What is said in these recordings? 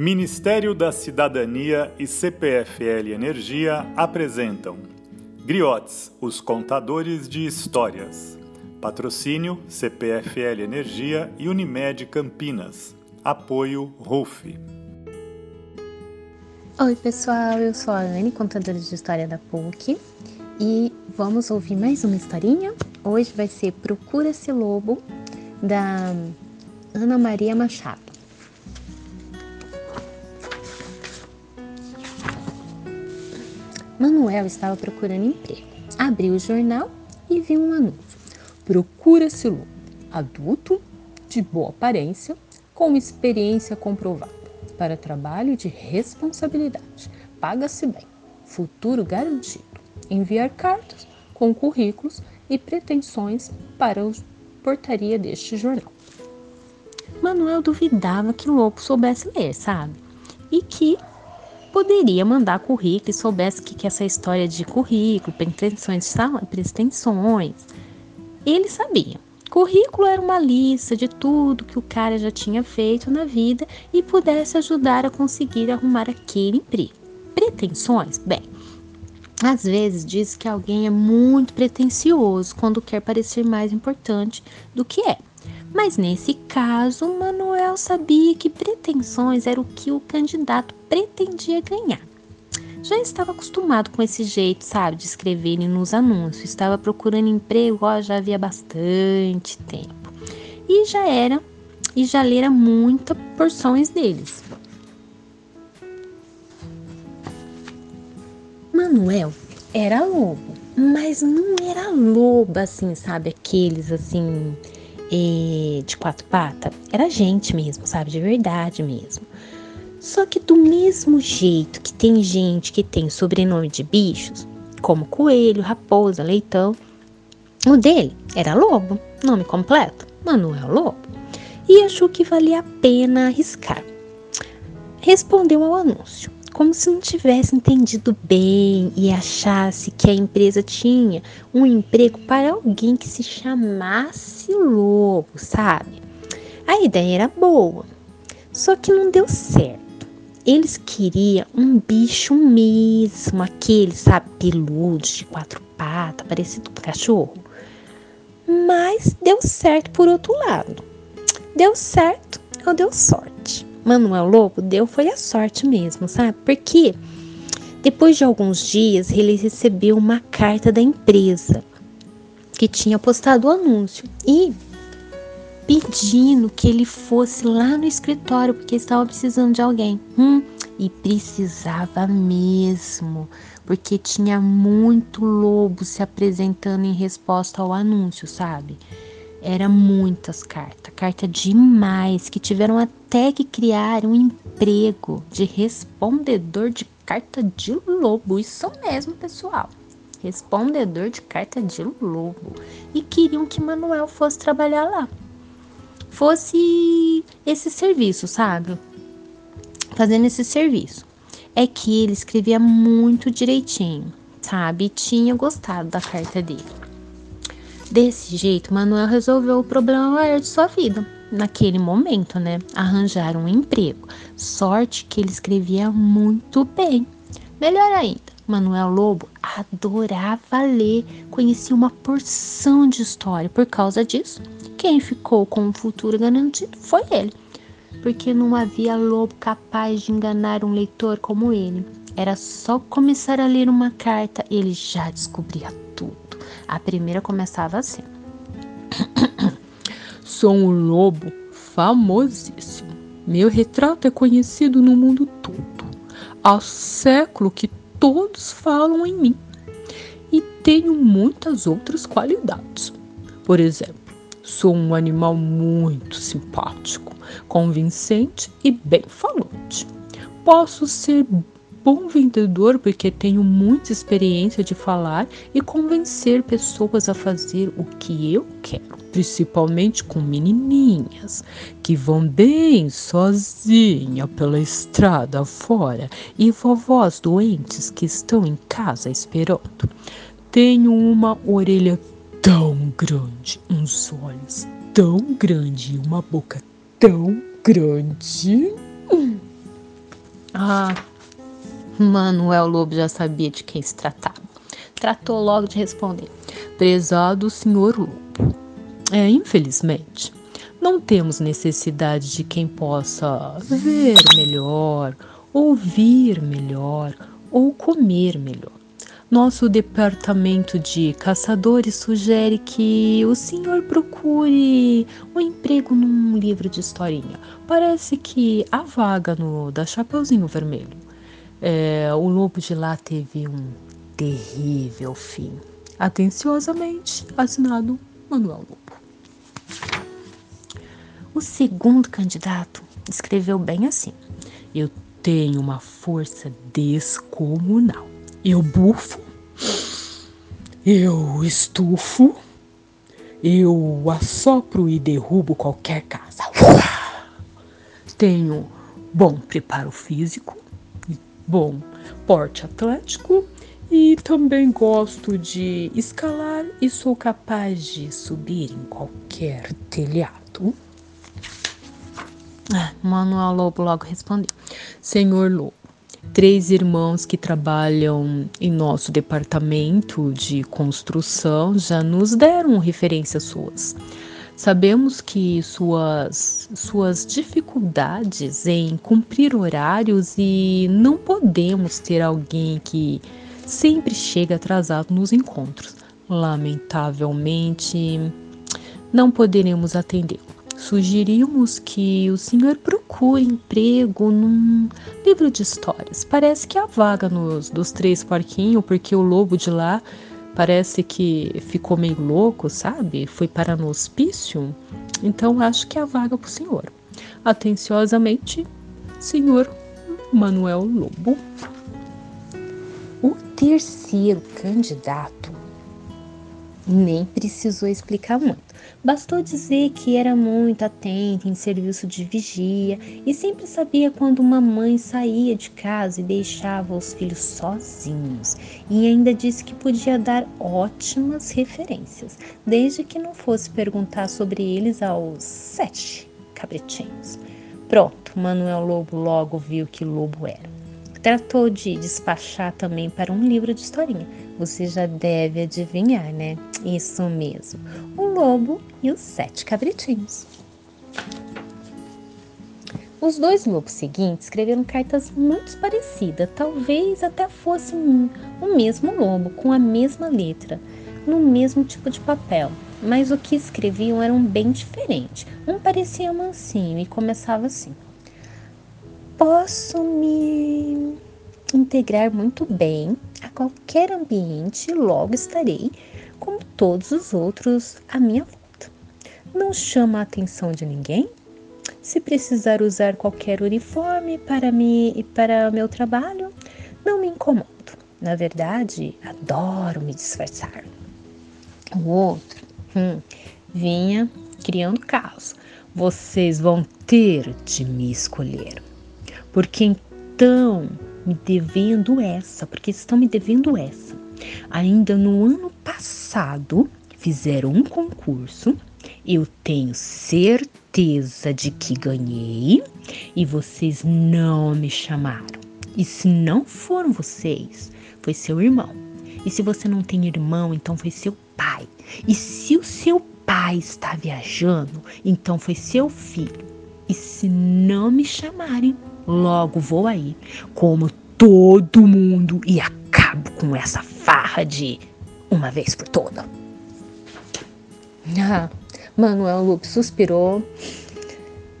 Ministério da Cidadania e CPFL Energia apresentam Griotes, os contadores de histórias. Patrocínio CPFL Energia e Unimed Campinas. Apoio RUF. Oi, pessoal, eu sou a Anne, contadora de história da PUC, e vamos ouvir mais uma historinha. Hoje vai ser Procura-se Lobo, da Ana Maria Machado. Manuel estava procurando emprego. Abriu o jornal e viu um anúncio. Procura-se lobo, adulto, de boa aparência, com experiência comprovada, para trabalho de responsabilidade. Paga-se bem, futuro garantido. Enviar cartas com currículos e pretensões para a portaria deste jornal. Manuel duvidava que Lobo soubesse ler, sabe? E que poderia mandar currículo e soubesse que, que essa história de currículo, pretensões, pretensões, ele sabia. Currículo era uma lista de tudo que o cara já tinha feito na vida e pudesse ajudar a conseguir arrumar aquele emprego. Pretensões? Bem, às vezes diz que alguém é muito pretensioso quando quer parecer mais importante do que é. Mas nesse caso, Manuel sabia que pretensões era o que o candidato pretendia ganhar. Já estava acostumado com esse jeito, sabe, de escrever nos anúncios. Estava procurando emprego, ó, já havia bastante tempo. E já era, e já lera muitas porções deles. Manuel era lobo, mas não era lobo assim, sabe, aqueles assim e de quatro patas era gente mesmo, sabe? De verdade mesmo. Só que do mesmo jeito que tem gente que tem sobrenome de bichos, como coelho, raposa, leitão, o dele era Lobo, nome completo, Manuel Lobo, e achou que valia a pena arriscar. Respondeu ao anúncio como se não tivesse entendido bem e achasse que a empresa tinha um emprego para alguém que se chamasse Lobo, sabe? A ideia era boa, só que não deu certo. Eles queriam um bicho mesmo, aquele, sabe, peludo, de quatro patas, parecido com cachorro. Mas deu certo por outro lado. Deu certo ou deu sorte? Manuel Lobo deu foi a sorte mesmo, sabe? Porque depois de alguns dias ele recebeu uma carta da empresa que tinha postado o anúncio e pedindo que ele fosse lá no escritório porque estava precisando de alguém. Hum, e precisava mesmo, porque tinha muito lobo se apresentando em resposta ao anúncio, sabe? Era muitas cartas, carta demais, que tiveram até que criar um emprego de respondedor de carta de lobo. Isso mesmo, pessoal. Respondedor de carta de lobo. E queriam que Manuel fosse trabalhar lá. Fosse esse serviço, sabe? Fazendo esse serviço. É que ele escrevia muito direitinho, sabe? E tinha gostado da carta dele. Desse jeito, Manuel resolveu o problema maior de sua vida. Naquele momento, né? Arranjar um emprego. Sorte que ele escrevia muito bem. Melhor ainda, Manuel Lobo adorava ler, conhecia uma porção de história. Por causa disso, quem ficou com o futuro garantido foi ele. Porque não havia lobo capaz de enganar um leitor como ele. Era só começar a ler uma carta, ele já descobria. A primeira começava assim: Sou um lobo famosíssimo. Meu retrato é conhecido no mundo todo. Há século que todos falam em mim. E tenho muitas outras qualidades. Por exemplo, sou um animal muito simpático, convincente e bem falante. Posso ser bom vendedor porque tenho muita experiência de falar e convencer pessoas a fazer o que eu quero, principalmente com menininhas que vão bem sozinha pela estrada fora e vovós doentes que estão em casa esperando. Tenho uma orelha tão grande, uns olhos tão grandes e uma boca tão grande. Ah, Manuel Lobo já sabia de quem se tratava. Tratou logo de responder. Prezado senhor Lobo, é, infelizmente, não temos necessidade de quem possa ver melhor, ouvir melhor ou comer melhor. Nosso departamento de caçadores sugere que o senhor procure um emprego num livro de historinha. Parece que há vaga no da Chapeuzinho Vermelho. É, o lobo de lá teve um terrível fim. Atenciosamente, assinado Manuel Lobo. O segundo candidato escreveu bem assim: Eu tenho uma força descomunal eu bufo, eu estufo, eu assopro e derrubo qualquer casa. Tenho bom preparo físico, bom porte atlético e também gosto de escalar e sou capaz de subir em qualquer telhado. Ah, Manuel Lobo logo respondeu: Senhor Lobo, três irmãos que trabalham em nosso departamento de construção já nos deram referências suas. Sabemos que suas, suas dificuldades em cumprir horários e não podemos ter alguém que sempre chega atrasado nos encontros. Lamentavelmente, não poderemos atendê-lo sugerimos que o senhor procure emprego num livro de histórias. Parece que há vaga nos dos três porquinhos, porque o lobo de lá parece que ficou meio louco, sabe? Foi para no hospício. Então acho que há vaga para o senhor. Atenciosamente, senhor Manuel Lobo. O terceiro candidato nem precisou explicar muito. Bastou dizer que era muito atento em serviço de vigia e sempre sabia quando uma mãe saía de casa e deixava os filhos sozinhos. E ainda disse que podia dar ótimas referências, desde que não fosse perguntar sobre eles aos sete cabritinhos. Pronto, Manuel Lobo logo viu que lobo era. Tratou de despachar também para um livro de historinha. Você já deve adivinhar, né? Isso mesmo. O lobo e os sete cabritinhos. Os dois lobos seguintes escreveram cartas muito parecidas, talvez até fosse um, o mesmo lobo, com a mesma letra, no mesmo tipo de papel. Mas o que escreviam eram bem diferentes. Um parecia mansinho e começava assim: posso me integrar muito bem a qualquer ambiente e logo estarei como todos os outros à minha volta. Não chama a atenção de ninguém? Se precisar usar qualquer uniforme para me para meu trabalho, não me incomodo. Na verdade, adoro me disfarçar. O outro hum, vinha criando caos. Vocês vão ter de me escolher porque então me devendo essa, porque estão me devendo essa. Ainda no ano passado fizeram um concurso, eu tenho certeza de que ganhei e vocês não me chamaram. E se não foram vocês, foi seu irmão. E se você não tem irmão, então foi seu pai. E se o seu pai está viajando, então foi seu filho. E se não me chamarem, Logo vou aí, como todo mundo e acabo com essa farra de uma vez por toda. Ah, Manuel Lupe suspirou,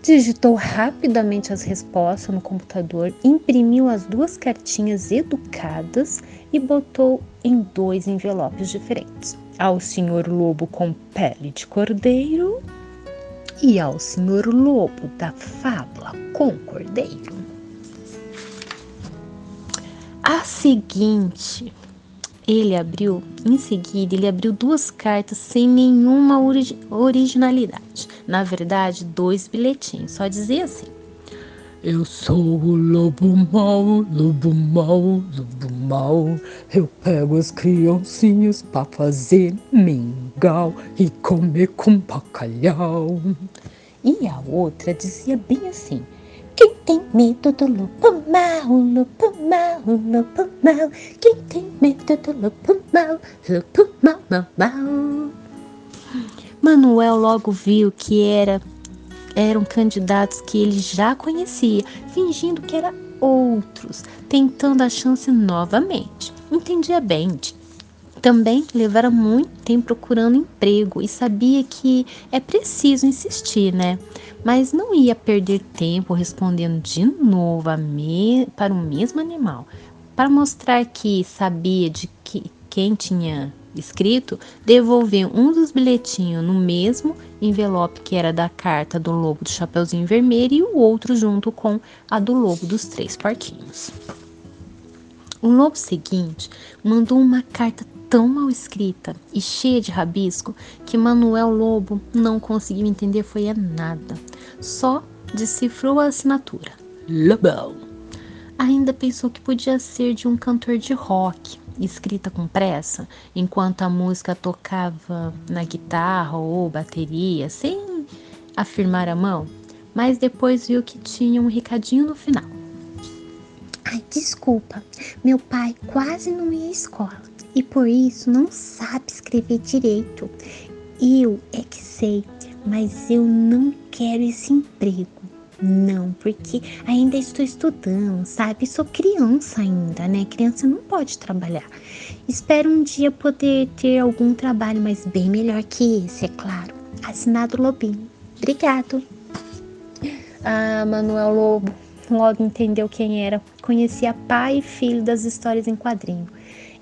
digitou rapidamente as respostas no computador, imprimiu as duas cartinhas educadas e botou em dois envelopes diferentes. Ao senhor Lobo com pele de cordeiro e ao senhor Lobo da fábula com cordeiro. A seguinte, ele abriu, em seguida, ele abriu duas cartas sem nenhuma ori originalidade. Na verdade, dois bilhetinhos, só dizia assim: Eu sou o lobo mau, lobo mau, lobo mau. Eu pego as criancinhas pra fazer mingau e comer com bacalhau. E a outra dizia bem assim: Quem tem medo do lobo mau, lobo mau, lobo mau? Quem tem medo do lobo mau, lobo mau, mau, mau? Manuel logo viu que era eram candidatos que ele já conhecia, fingindo que era outros, tentando a chance novamente. Entendia bem. Também levara muito tempo procurando emprego e sabia que é preciso insistir, né? Mas não ia perder tempo respondendo de novo me... para o mesmo animal. Para mostrar que sabia de que quem tinha escrito, devolveu um dos bilhetinhos no mesmo envelope que era da carta do lobo do Chapeuzinho Vermelho e o outro junto com a do lobo dos três porquinhos. O lobo seguinte mandou uma carta tão mal escrita e cheia de rabisco que Manuel Lobo não conseguiu entender foi a nada. Só decifrou a assinatura. Lobão. Ainda pensou que podia ser de um cantor de rock, escrita com pressa, enquanto a música tocava na guitarra ou bateria, sem afirmar a mão, mas depois viu que tinha um recadinho no final. Ai, desculpa, meu pai quase não ia à escola e por isso não sabe escrever direito. Eu é que sei, mas eu não quero esse emprego. Não, porque ainda estou estudando, sabe? Sou criança ainda, né? Criança não pode trabalhar. Espero um dia poder ter algum trabalho, mas bem melhor que esse, é claro. Assinado Lobinho. Obrigado. Ah, Manuel Lobo logo entendeu quem era. Conhecia pai e filho das histórias em quadrinho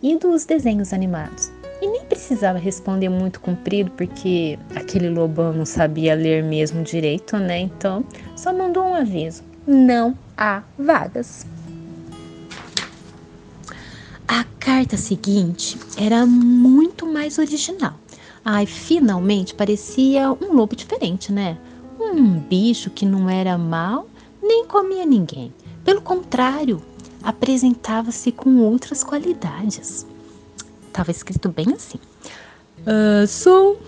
e dos desenhos animados. E nem precisava responder muito comprido, porque aquele lobão não sabia ler mesmo direito, né? Então, só mandou um aviso: não há vagas. A carta seguinte era muito mais original. Ai, finalmente parecia um lobo diferente, né? Um bicho que não era mal nem comia ninguém. Pelo contrário, apresentava-se com outras qualidades estava escrito bem assim: uh, Sou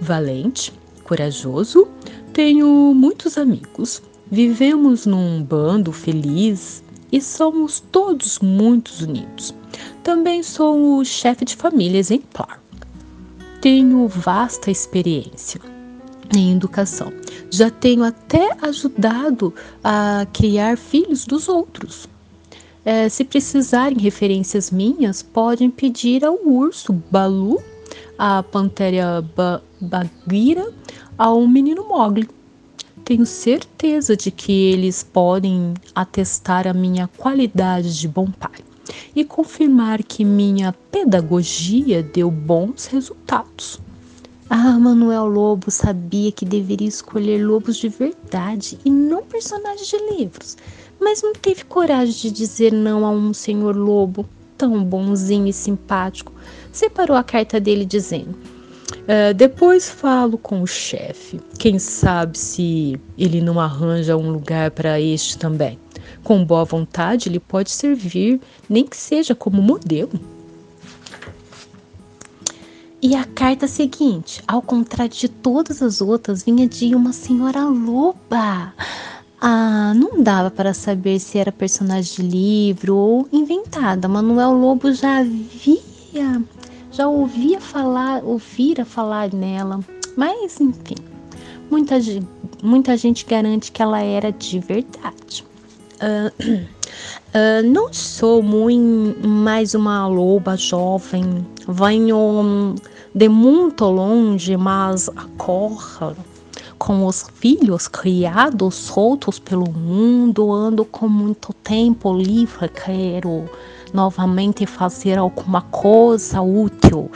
valente, corajoso, tenho muitos amigos, vivemos num bando feliz e somos todos muito unidos. Também sou o chefe de família exemplar. Tenho vasta experiência em educação. Já tenho até ajudado a criar filhos dos outros. É, se precisarem referências minhas, podem pedir ao urso Balu, à pantera ba Bagheera, ao menino Mogli. Tenho certeza de que eles podem atestar a minha qualidade de bom pai e confirmar que minha pedagogia deu bons resultados. Ah, Manuel Lobo sabia que deveria escolher lobos de verdade e não personagens de livros mas não teve coragem de dizer não a um senhor lobo tão bonzinho e simpático. Separou a carta dele dizendo: é, Depois falo com o chefe. Quem sabe se ele não arranja um lugar para este também. Com boa vontade, ele pode servir, nem que seja como modelo. E a carta seguinte, ao contrário de todas as outras, vinha de uma senhora loba. Ah, não dava para saber se era personagem de livro ou inventada. Manuel Lobo já via, já ouvia falar, ouvira falar nela, mas enfim, muita, muita gente garante que ela era de verdade. Uh, uh, não sou muito mais uma loba jovem, venho de muito longe, mas acorra com os filhos criados soltos pelo mundo, ando com muito tempo livre, quero novamente fazer alguma coisa útil.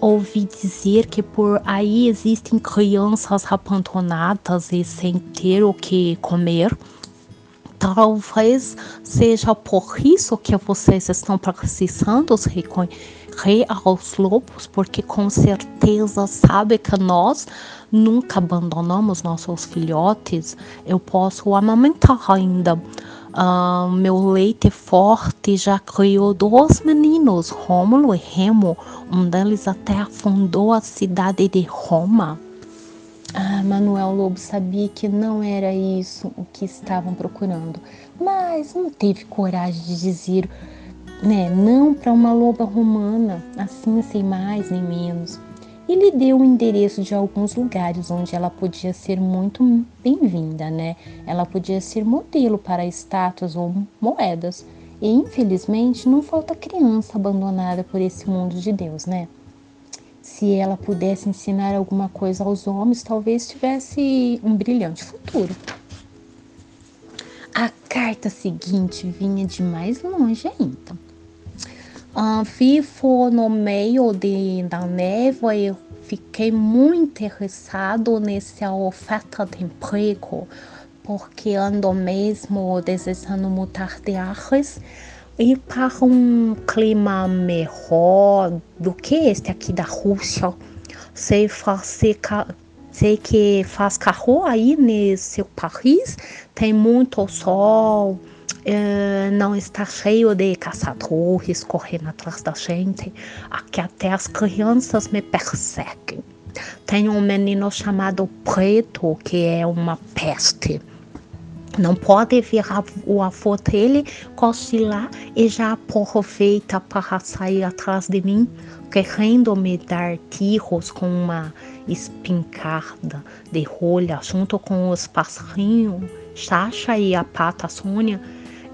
Ouvi dizer que por aí existem crianças abandonadas e sem ter o que comer. Talvez seja por isso que vocês estão precisando recorrer aos lobos, porque com certeza sabe que nós nunca abandonamos nossos filhotes, eu posso amamentar ainda. Uh, meu leite forte já criou dois meninos, Rômulo e Remo. Um deles até afundou a cidade de Roma. Ah, Manuel Lobo sabia que não era isso o que estavam procurando, mas não teve coragem de dizer né, não para uma loba romana, assim sem mais nem menos. E lhe deu o endereço de alguns lugares onde ela podia ser muito bem-vinda, né? Ela podia ser modelo para estátuas ou moedas. E infelizmente não falta criança abandonada por esse mundo de Deus, né? Se ela pudesse ensinar alguma coisa aos homens, talvez tivesse um brilhante futuro. A carta seguinte vinha de mais longe ainda. Uh, vivo no meio de, da névoa e fiquei muito interessado nessa oferta de emprego, porque ando mesmo desejando mudar de ares ir para um clima melhor do que este aqui da Rússia. Sei fazer sei que faz carro aí nesse país, tem muito sol, é, não está cheio de caçadores correndo atrás da gente. Aqui até as crianças me perseguem. Tem um menino chamado Preto que é uma peste. Não pode ver o avô dele cochilar e já aproveita para sair atrás de mim, querendo me dar tiros com uma espingarda de rolha junto com os passarinhos, Chacha e a pata Sônia,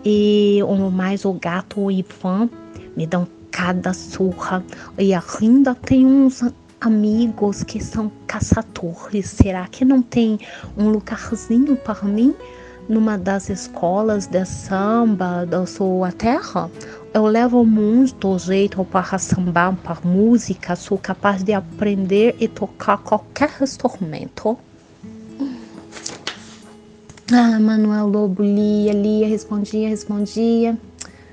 e o mais o gato Ivan me dão cada surra. E ainda tem uns amigos que são caçadores. Será que não tem um lugarzinho para mim? numa das escolas de samba da sua terra, eu levo muito jeito para sambar, para música, sou capaz de aprender e tocar qualquer instrumento. Ah, Manuel Lobo lia, lia, respondia, respondia.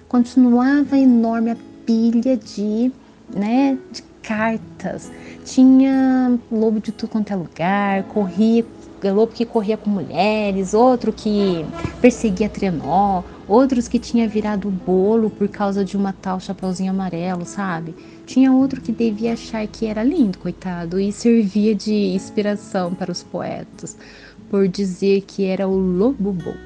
Continuava enorme a pilha de, né, de cartas. Tinha lobo de tudo quanto é lugar, corria lobo que corria com mulheres, outro que perseguia trenó, outros que tinha virado bolo por causa de uma tal chapeuzinho amarelo, sabe? Tinha outro que devia achar que era lindo, coitado, e servia de inspiração para os poetas, por dizer que era o lobo bobo,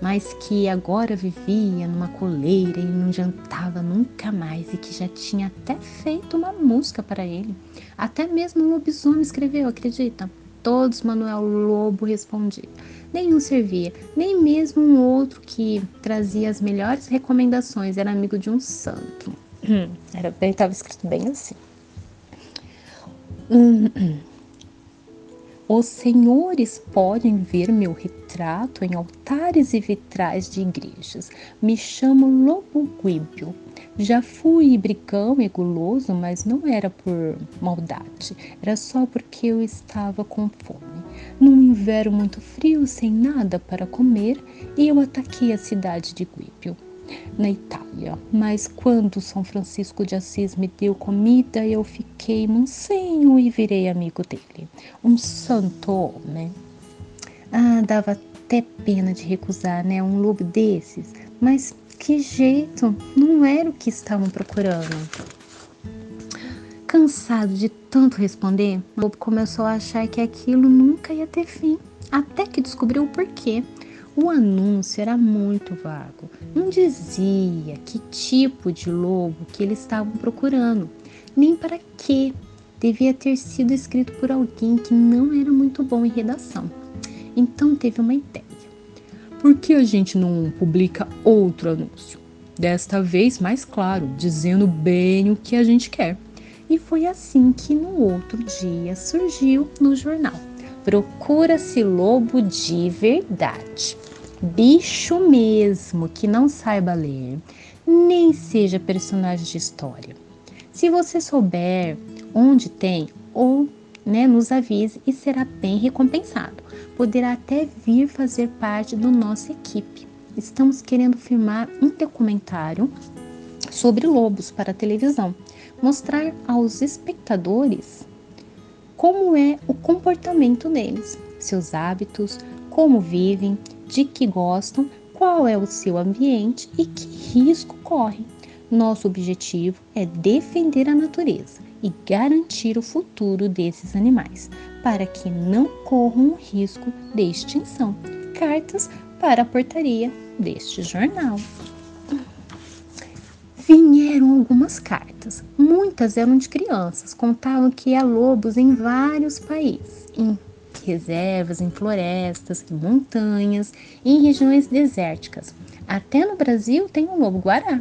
mas que agora vivia numa coleira e não jantava nunca mais e que já tinha até feito uma música para ele. Até mesmo o lobisomem escreveu, acredita? todos Manuel Lobo respondia. Nenhum servia, nem mesmo um outro que trazia as melhores recomendações era amigo de um santo. Era, estava escrito bem assim. Os senhores podem ver meu retrato em altares e vitrais de igrejas. Me chamo Lobo Guíbio. Já fui brigão e guloso, mas não era por maldade, era só porque eu estava com fome. Num inverno muito frio, sem nada para comer, eu ataquei a cidade de Guíbio, na Itália. Mas quando São Francisco de Assis me deu comida, eu fiquei mansinho e virei amigo dele. Um santo homem. Ah, dava até pena de recusar, né? Um lobo desses. Mas que jeito, não era o que estavam procurando. Cansado de tanto responder, Lobo começou a achar que aquilo nunca ia ter fim, até que descobriu o porquê. O anúncio era muito vago, não dizia que tipo de lobo que eles estavam procurando, nem para quê. Devia ter sido escrito por alguém que não era muito bom em redação. Então teve uma ideia por que a gente não publica outro anúncio? Desta vez mais claro, dizendo bem o que a gente quer. E foi assim que no outro dia surgiu no jornal. Procura-se lobo de verdade. Bicho mesmo que não saiba ler, nem seja personagem de história. Se você souber onde tem, ou né, nos avise e será bem recompensado. Poderá até vir fazer parte da nossa equipe. Estamos querendo filmar um documentário sobre lobos para a televisão, mostrar aos espectadores como é o comportamento deles, seus hábitos, como vivem, de que gostam, qual é o seu ambiente e que risco correm. Nosso objetivo é defender a natureza e garantir o futuro desses animais, para que não corram o risco de extinção. Cartas para a portaria deste jornal. Vieram algumas cartas. Muitas eram de crianças. Contavam que há lobos em vários países, em reservas, em florestas, em montanhas, em regiões desérticas. Até no Brasil tem um lobo guará.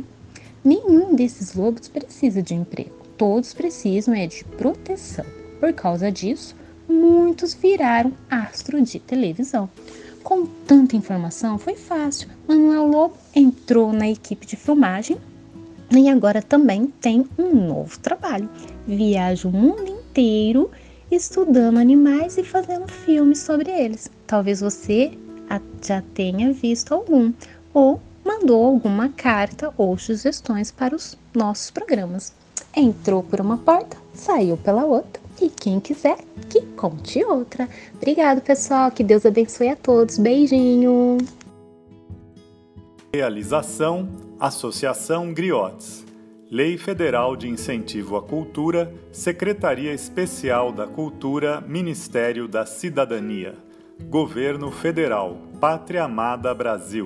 Nenhum desses lobos precisa de emprego. Todos precisam é de proteção. Por causa disso, muitos viraram astro de televisão. Com tanta informação, foi fácil. Manuel Lobo entrou na equipe de filmagem e agora também tem um novo trabalho. Viaja o mundo inteiro estudando animais e fazendo filmes sobre eles. Talvez você já tenha visto algum ou mandou alguma carta ou sugestões para os nossos programas. Entrou por uma porta, saiu pela outra e quem quiser que conte outra. Obrigado, pessoal. Que Deus abençoe a todos. Beijinho. Realização Associação Griotes. Lei Federal de Incentivo à Cultura, Secretaria Especial da Cultura, Ministério da Cidadania. Governo Federal, Pátria Amada Brasil.